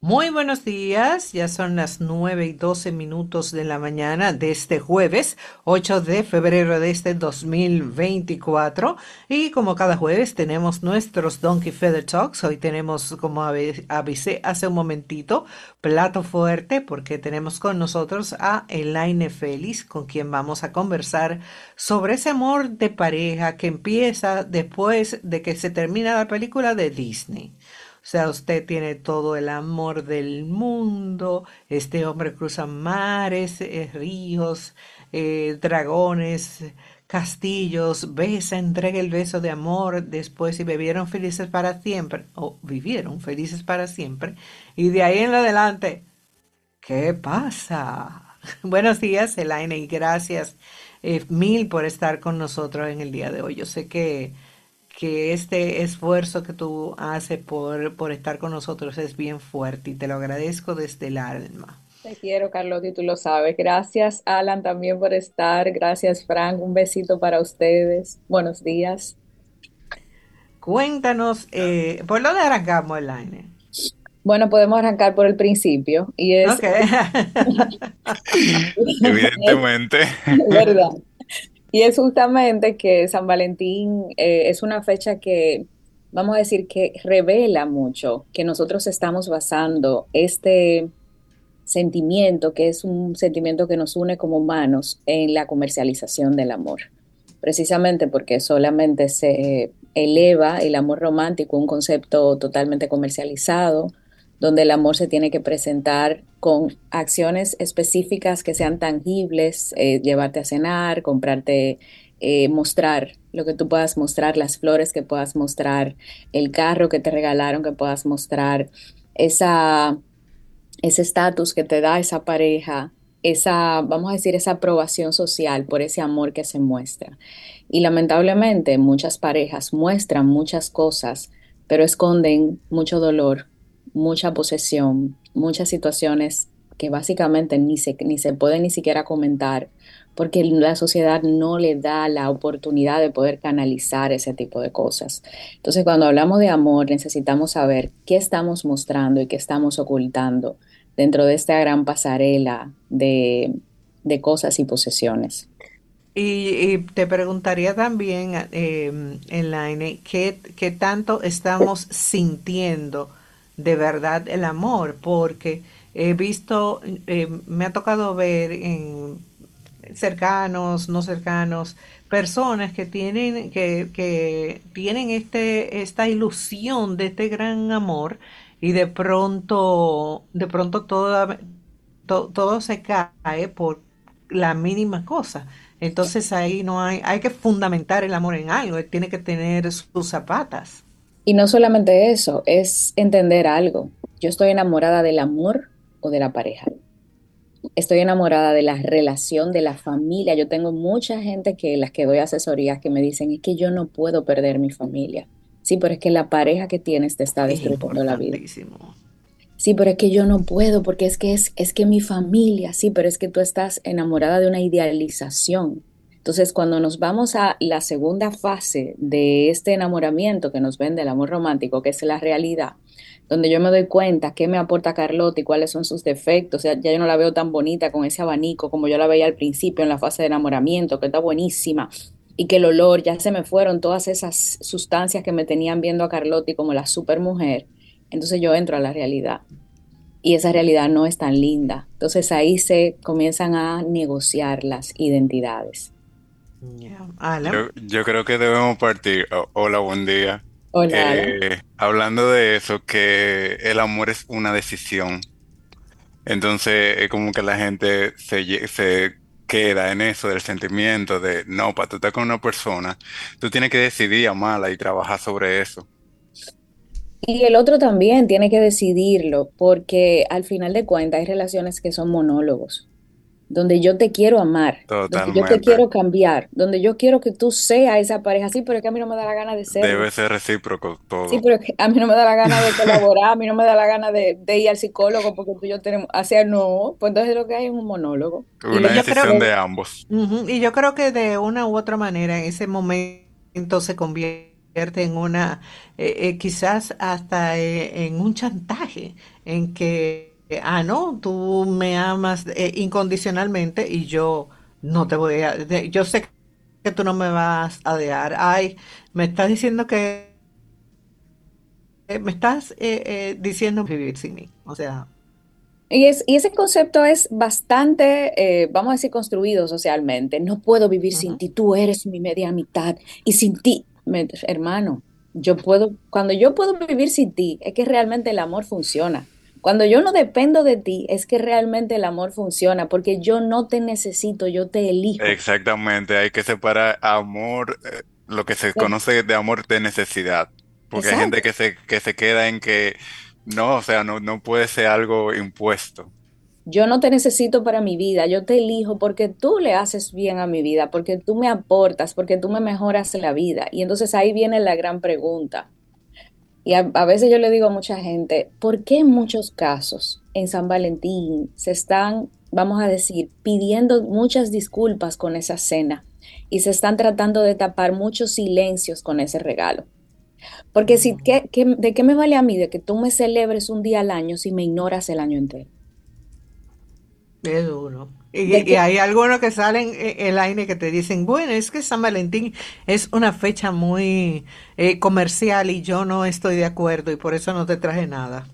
Muy buenos días, ya son las 9 y 12 minutos de la mañana de este jueves 8 de febrero de este 2024 y como cada jueves tenemos nuestros Donkey Feather Talks, hoy tenemos como avisé hace un momentito plato fuerte porque tenemos con nosotros a Elaine Félix con quien vamos a conversar sobre ese amor de pareja que empieza después de que se termina la película de Disney. Sea, usted tiene todo el amor del mundo, este hombre cruza mares, eh, ríos, eh, dragones, castillos, besa, entrega el beso de amor después y bebieron felices para siempre, o vivieron felices para siempre, y de ahí en adelante, ¿qué pasa? Buenos días, Elaine, y gracias eh, mil por estar con nosotros en el día de hoy. Yo sé que que este esfuerzo que tú haces por, por estar con nosotros es bien fuerte y te lo agradezco desde el alma. Te quiero, Carlos, y tú lo sabes. Gracias, Alan, también por estar. Gracias, Frank. Un besito para ustedes. Buenos días. Cuéntanos, eh, ¿por dónde arrancamos, Elaine? Bueno, podemos arrancar por el principio. Y es. Evidentemente. ¿Verdad? Y es justamente que San Valentín eh, es una fecha que, vamos a decir, que revela mucho que nosotros estamos basando este sentimiento, que es un sentimiento que nos une como humanos, en la comercialización del amor. Precisamente porque solamente se eleva el amor romántico, un concepto totalmente comercializado, donde el amor se tiene que presentar con acciones específicas que sean tangibles, eh, llevarte a cenar, comprarte, eh, mostrar lo que tú puedas mostrar, las flores que puedas mostrar, el carro que te regalaron que puedas mostrar, esa, ese estatus que te da esa pareja, esa, vamos a decir, esa aprobación social por ese amor que se muestra. Y lamentablemente muchas parejas muestran muchas cosas, pero esconden mucho dolor, mucha posesión, muchas situaciones que básicamente ni se, ni se pueden ni siquiera comentar, porque la sociedad no le da la oportunidad de poder canalizar ese tipo de cosas. Entonces, cuando hablamos de amor, necesitamos saber qué estamos mostrando y qué estamos ocultando dentro de esta gran pasarela de, cosas y posesiones. Y, te preguntaría también, eh, Elaine, ¿qué, ¿qué tanto estamos sintiendo? De verdad el amor, porque he visto, eh, me ha tocado ver en cercanos, no cercanos, personas que tienen, que, que tienen este, esta ilusión de este gran amor y de pronto, de pronto todo, todo se cae por la mínima cosa. Entonces ahí no hay, hay que fundamentar el amor en algo, tiene que tener sus zapatas. Y no solamente eso, es entender algo. Yo estoy enamorada del amor o de la pareja. Estoy enamorada de la relación, de la familia. Yo tengo mucha gente que las que doy asesorías que me dicen, es que yo no puedo perder mi familia. Sí, pero es que la pareja que tienes te está destruyendo la vida. Sí, pero es que yo no puedo porque es que es, es que mi familia, sí, pero es que tú estás enamorada de una idealización entonces, cuando nos vamos a la segunda fase de este enamoramiento que nos vende el amor romántico, que es la realidad, donde yo me doy cuenta qué me aporta Carlota y cuáles son sus defectos, o sea, ya yo no la veo tan bonita con ese abanico como yo la veía al principio en la fase de enamoramiento, que está buenísima, y que el olor, ya se me fueron todas esas sustancias que me tenían viendo a Carlotti como la super mujer, entonces yo entro a la realidad. Y esa realidad no es tan linda. Entonces ahí se comienzan a negociar las identidades. Yo, creo que debemos partir. hola, buen día. Hola. Eh, hablando de eso, que el amor es una decisión. Entonces, es como que la gente se, se queda en eso del sentimiento de, no, para tú estar con una persona, tú tienes que decidir amarla y trabajar sobre eso. Y el otro también tiene que decidirlo, porque al final de cuentas hay relaciones que son monólogos donde yo te quiero amar, donde yo te quiero cambiar, donde yo quiero que tú seas esa pareja, sí, pero es que a mí no me da la gana de ser. Debe ser recíproco todo. Sí, pero es que a mí no me da la gana de colaborar, a mí no me da la gana de, ir al psicólogo porque tú y yo tenemos, hacer no, pues entonces lo que hay es un monólogo. Una decisión de ambos. y yo creo que de una u otra manera en ese momento se convierte en una, eh, eh, quizás hasta eh, en un chantaje, en que, ah, no, tú me amas incondicionalmente y yo no te voy a, yo sé que tú no me vas a dejar, ay, me estás diciendo que, me estás diciendo vivir sin mí, o sea. Y, es, y ese concepto es bastante, vamos a decir, construido socialmente. No puedo vivir sin ti, tú eres mi media mitad y sin ti hermano, yo puedo, cuando yo puedo vivir sin ti, es que realmente el amor funciona. Cuando yo no dependo de ti, es que realmente el amor funciona, porque yo no te necesito, yo te elijo. Exactamente, hay que separar amor, eh, lo que se conoce de amor de necesidad, porque hay gente que se, que se queda en que no, o sea, no, no puede ser algo impuesto yo no te necesito para mi vida, yo te elijo porque tú le haces bien a mi vida, porque tú me aportas, porque tú me mejoras la vida. Y entonces ahí viene la gran pregunta. Y a, veces yo le digo a mucha gente, ¿por qué en muchos casos en San Valentín se están, vamos a decir, pidiendo muchas disculpas con esa cena y se están tratando de tapar muchos silencios con ese regalo? Porque si, ¿qué, de qué me vale a mí de que tú me celebres un día al año si me ignoras el año entero? Es duro. Y, hay algunos que salen en el aire que te dicen, bueno, es que San Valentín es una fecha muy eh, comercial y yo no estoy de acuerdo y por eso no te traje nada.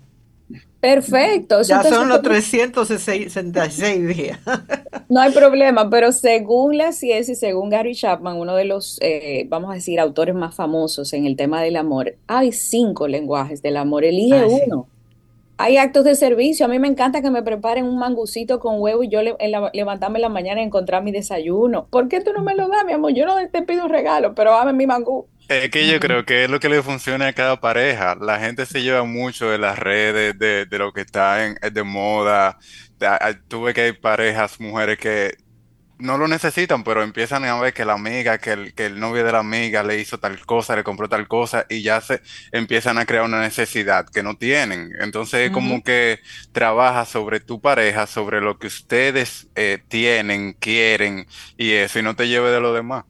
Perfecto. Ya son los 366 días. No hay problema, pero según la ciencia y según Gary Chapman, uno de los, eh, vamos a decir, autores más famosos en el tema del amor, hay cinco lenguajes del amor. Elige ah, uno. Hay actos de servicio. A mí me encanta que me preparen un mangucito con huevo y yo levantarme en la mañana y encontrar mi desayuno. ¿Por qué tú no me lo das, mi amor? Yo no te pido un regalo, pero dame mi mangú. Es que yo creo que es lo que le funciona a cada pareja. La gente se lleva mucho de las redes, de, de lo que está en, de moda. Tuve que hay parejas, mujeres que no lo necesitan, pero empiezan a ver que la amiga, que el, que el novio de la amiga le hizo tal cosa, le compró tal cosa y ya se empiezan a crear una necesidad que no tienen. Entonces, como que trabaja sobre tu pareja, sobre lo que ustedes eh, tienen, quieren y eso, y no te lleve de lo demás.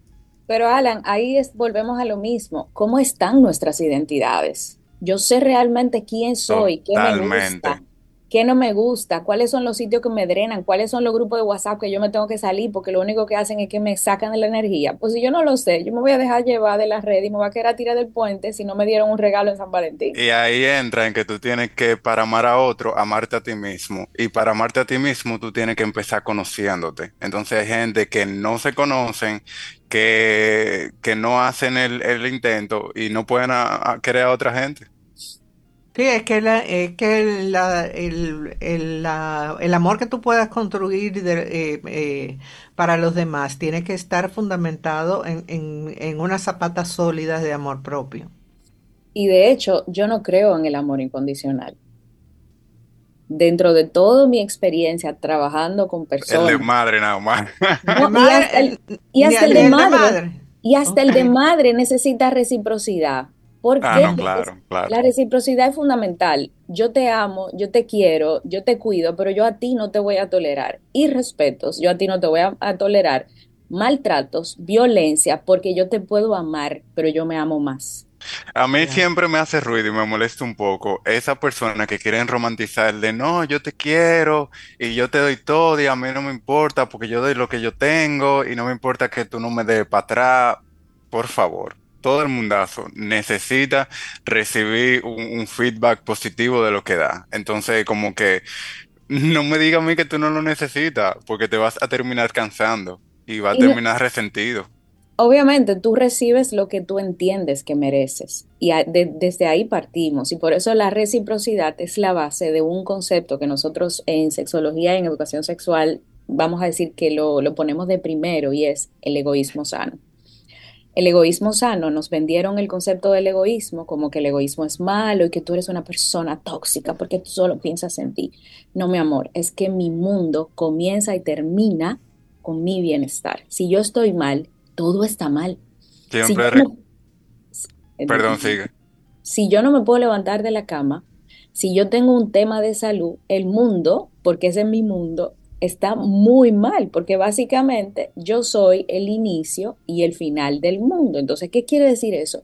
Pero Alan, ahí es, volvemos a lo mismo. ¿Cómo están nuestras identidades? Yo sé realmente quién soy, qué me gusta qué no me gusta, cuáles son los sitios que me drenan, cuáles son los grupos de WhatsApp que yo me tengo que salir porque lo único que hacen es que me sacan de la energía. Pues si yo no lo sé, yo me voy a dejar llevar de la red y me voy a quedar a tirar del puente si no me dieron un regalo en San Valentín. Y ahí entra en que tú tienes que, para amar a otro, amarte a ti mismo. Y para amarte a ti mismo, tú tienes que empezar conociéndote. Entonces hay gente que no se conocen, que, que no hacen el, intento y no pueden querer a otra gente. Sí, es que, que el, el, amor que tú puedas construir eh, eh, para los demás tiene que estar fundamentado en, en, unas zapatas sólidas de amor propio. Y de hecho, yo no creo en el amor incondicional. Dentro de toda mi experiencia trabajando con personas. El de madre nada más. y hasta el, de madre. Y hasta el de madre necesita reciprocidad. Porque ah, la reciprocidad es fundamental. Yo te amo, yo te quiero, yo te cuido, pero yo a ti no te voy a tolerar irrespetos, yo a ti no te voy a, tolerar maltratos, violencia, porque yo te puedo amar, pero yo me amo más. A mí siempre me hace ruido y me molesta un poco esa persona que quieren romantizar el de no, yo te quiero y yo te doy todo y a mí no me importa porque yo doy lo que yo tengo y no me importa que tú no me des para atrás. Por favor, todo el mundazo necesita recibir un, feedback positivo de lo que da. Entonces, como que no me diga a mí que tú no lo necesitas, porque te vas a terminar cansando y va a terminar resentido. Obviamente, tú recibes lo que tú entiendes que mereces y desde ahí partimos y por eso la reciprocidad es la base de un concepto que nosotros en sexología y en educación sexual vamos a decir que lo, lo ponemos de primero y es el egoísmo sano el egoísmo sano, nos vendieron el concepto del egoísmo como que el egoísmo es malo y que tú eres una persona tóxica porque tú solo piensas en ti. No, mi amor, es que mi mundo comienza y termina con mi bienestar. Si yo estoy mal, todo está mal. Siempre. Perdón, sigue. Si yo no me puedo levantar de la cama, si yo tengo un tema de salud, el mundo, porque ese es mi mundo, está muy mal, porque básicamente yo soy el inicio y el final del mundo. Entonces, ¿qué quiere decir eso?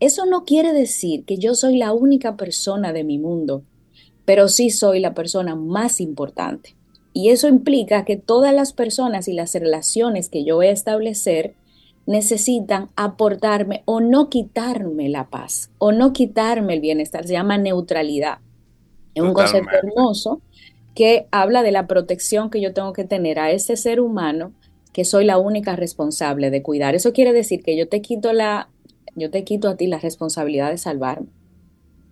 Eso no quiere decir que yo soy la única persona de mi mundo, pero sí soy la persona más importante. Y eso implica que todas las personas y las relaciones que yo voy a establecer necesitan aportarme o no quitarme la paz o no quitarme el bienestar. Se llama neutralidad. Es un concepto hermoso que habla de la protección que yo tengo que tener a ese ser humano que soy la única responsable de cuidar. Eso quiere decir que yo te quito la, yo te quito a ti la responsabilidad de salvarme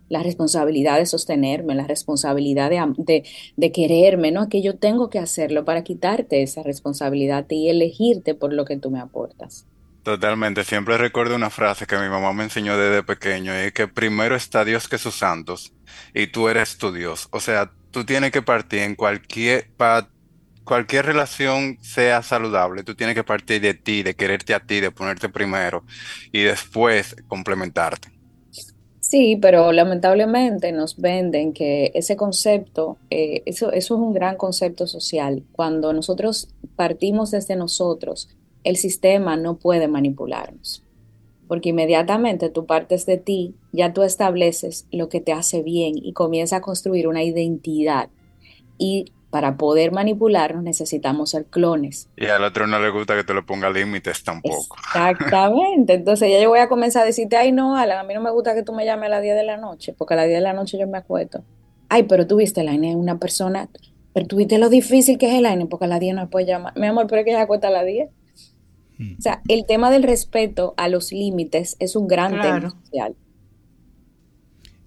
la responsabilidad de sostenerme, la responsabilidad de, de, quererme, ¿no? Que yo tengo que hacerlo para quitarte esa responsabilidad y elegirte por lo que tú me aportas. Totalmente, siempre recuerdo una frase que mi mamá me enseñó desde pequeño, y que primero está Dios que sus santos, y tú eres tu Dios. O sea, tú tienes que partir en cualquier, para cualquier relación sea saludable, tú tienes que partir de ti, de quererte a ti, de ponerte primero, y después complementarte. Sí, pero lamentablemente nos venden que ese concepto, eh, eso, eso es un gran concepto social. Cuando nosotros partimos desde nosotros, el sistema no puede manipularnos, porque inmediatamente tú partes de ti, ya tú estableces lo que te hace bien y comienza a construir una identidad. Y para poder manipularnos necesitamos ser clones. Y al otro no le gusta que te lo ponga límites tampoco. Exactamente. Entonces ya yo voy a comenzar a decirte, ay no, Alan, a mí no me gusta que tú me llames a las 10 de la noche, porque a las 10 de la noche yo me acuesto. Ay, pero tú viste, Elaine es una persona, pero tú viste lo difícil que es Elaine, porque a las 10 no puede llamar. Mi amor, pero es que ella acuesta a las 10. Hmm. O sea, el tema del respeto a los límites es un gran tema social.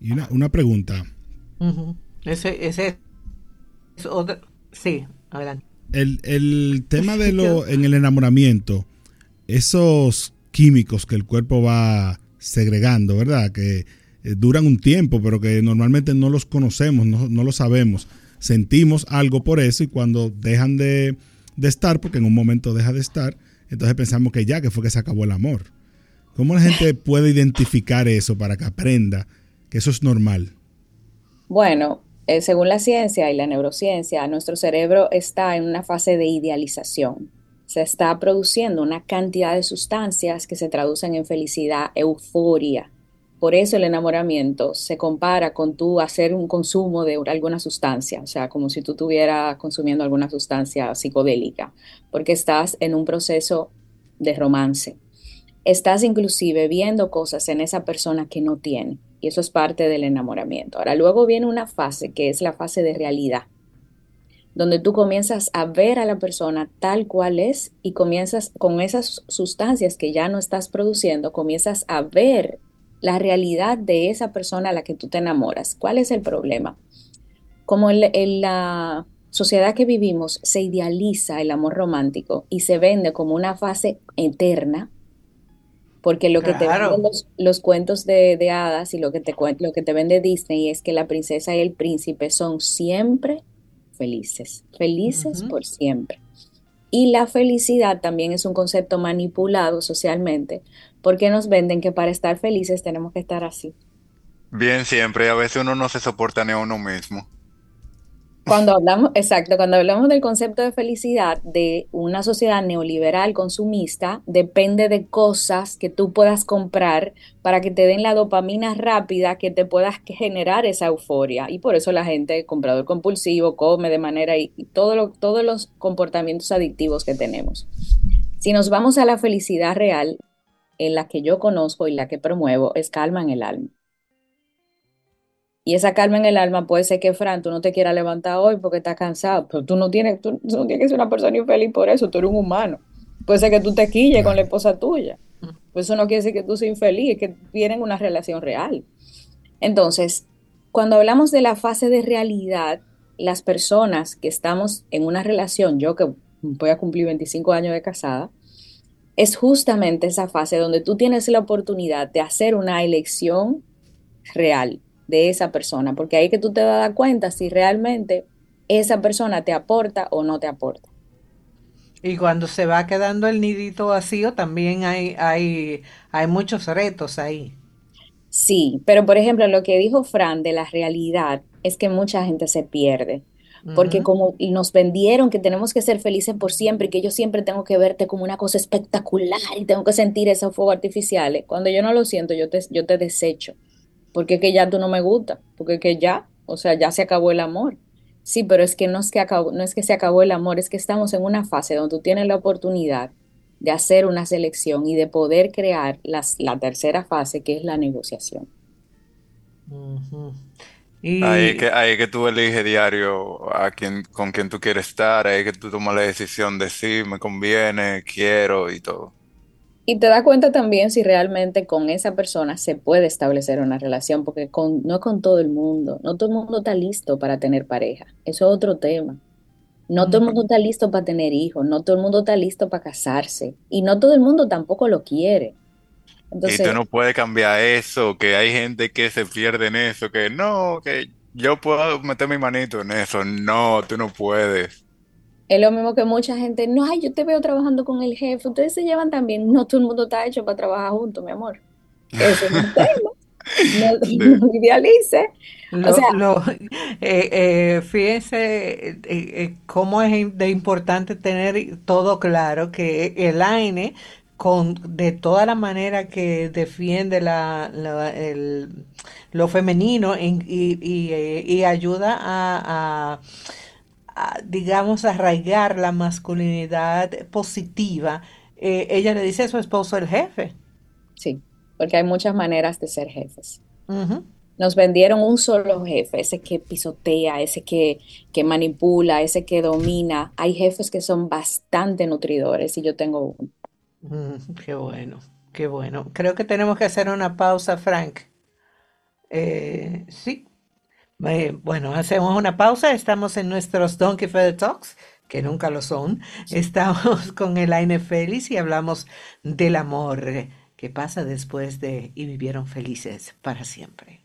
Y una, pregunta. Ese, ese Sí, adelante. El, tema de lo en el enamoramiento, esos químicos que el cuerpo va segregando, ¿verdad? Que eh, duran un tiempo, pero que normalmente no los conocemos, no, no lo sabemos. Sentimos algo por eso y cuando dejan de, de, estar, porque en un momento deja de estar, entonces pensamos que ya, que fue que se acabó el amor. ¿Cómo la gente puede identificar eso para que aprenda que eso es normal? Bueno, eh, según la ciencia y la neurociencia, nuestro cerebro está en una fase de idealización. Se está produciendo una cantidad de sustancias que se traducen en felicidad, euforia. Por eso el enamoramiento se compara con tú hacer un consumo de alguna sustancia, o sea, como si tú estuvieras consumiendo alguna sustancia psicodélica, porque estás en un proceso de romance. Estás inclusive viendo cosas en esa persona que no tiene y eso es parte del enamoramiento. Ahora, luego viene una fase que es la fase de realidad, donde tú comienzas a ver a la persona tal cual es y comienzas con esas sustancias que ya no estás produciendo, comienzas a ver la realidad de esa persona a la que tú te enamoras. ¿Cuál es el problema? Como en, la sociedad que vivimos se idealiza el amor romántico y se vende como una fase eterna, porque lo que te venden los, cuentos de, hadas y lo que, te, lo que te vende Disney es que la princesa y el príncipe son siempre felices, felices por siempre. Y la felicidad también es un concepto manipulado socialmente, porque nos venden que para estar felices tenemos que estar así. Bien, siempre, a veces uno no se soporta ni a uno mismo. Cuando hablamos, exacto, cuando hablamos del concepto de felicidad de una sociedad neoliberal consumista, depende de cosas que tú puedas comprar para que te den la dopamina rápida que te puedas generar esa euforia. Y por eso la gente, comprador compulsivo, come de manera y, todo todos los comportamientos adictivos que tenemos. Si nos vamos a la felicidad real, en la que yo conozco y la que promuevo, es calma en el alma. Y esa calma en el alma puede ser que, Fran, tú no te quieras levantar hoy porque estás cansado, pero tú no tienes, tú, no tienes que ser una persona infeliz por eso, tú eres un humano. Puede ser que tú te quilles con la esposa tuya. Pues eso no quiere decir que tú seas infeliz, es que tienen una relación real. Entonces, cuando hablamos de la fase de realidad, las personas que estamos en una relación, yo que voy a cumplir 25 años de casada, es justamente esa fase donde tú tienes la oportunidad de hacer una elección real, de esa persona, porque ahí que tú te vas a dar cuenta si realmente esa persona te aporta o no te aporta. Y cuando se va quedando el nidito vacío, también hay, hay, hay muchos retos ahí. Sí, pero por ejemplo, lo que dijo Fran de la realidad es que mucha gente se pierde. Porque como nos vendieron que tenemos que ser felices por siempre y que yo siempre tengo que verte como una cosa espectacular y tengo que sentir esos fuegos artificiales, cuando yo no lo siento, yo te, yo te desecho, porque es que ya tú no me gusta, porque es que ya, o sea, ya se acabó el amor. Sí, pero es que no es que, acabó, no es que se acabó el amor, es que estamos en una fase donde tú tienes la oportunidad de hacer una selección y de poder crear las, la tercera fase, que es la negociación. Ahí, que, ahí que tú eliges diario a quien, con quien tú quieres estar, ahí que tú tomas la decisión de si me conviene, quiero y todo. Y te das cuenta también si realmente con esa persona se puede establecer una relación, porque con, no con todo el mundo, no todo el mundo está listo para tener pareja, eso es otro tema. No todo el mundo está listo para tener hijos, no todo el mundo está listo para casarse y no todo el mundo tampoco lo quiere y tú no puedes cambiar eso, que hay gente que se pierde en eso, que no, que yo puedo meter mi manito en eso. No, tú no puedes. Es lo mismo que mucha gente, no, ay, yo te veo trabajando con el jefe, ustedes se llevan también. No todo el mundo está hecho para trabajar juntos, mi amor. Eso es un tema. No, idealice. o sea, eh, eh, fíjense eh, cómo es de importante tener todo claro que el AINE con, de toda la manera que defiende la, el, lo femenino y, ayuda a, digamos, arraigar la masculinidad positiva, eh, ella le dice a su esposo el jefe. Sí, porque hay muchas maneras de ser jefes. Nos vendieron un solo jefe, ese que pisotea, ese que, que manipula, ese que domina. Hay jefes que son bastante nutridores y yo tengo uno. Mm, qué bueno, qué bueno. Creo que tenemos que hacer una pausa, Frank. Eh, sí. Eh, bueno, hacemos una pausa. Estamos en nuestros Donkey Feather Talks, que nunca lo son. Estamos con Elaine Félix y hablamos del amor que pasa después de y vivieron felices para siempre.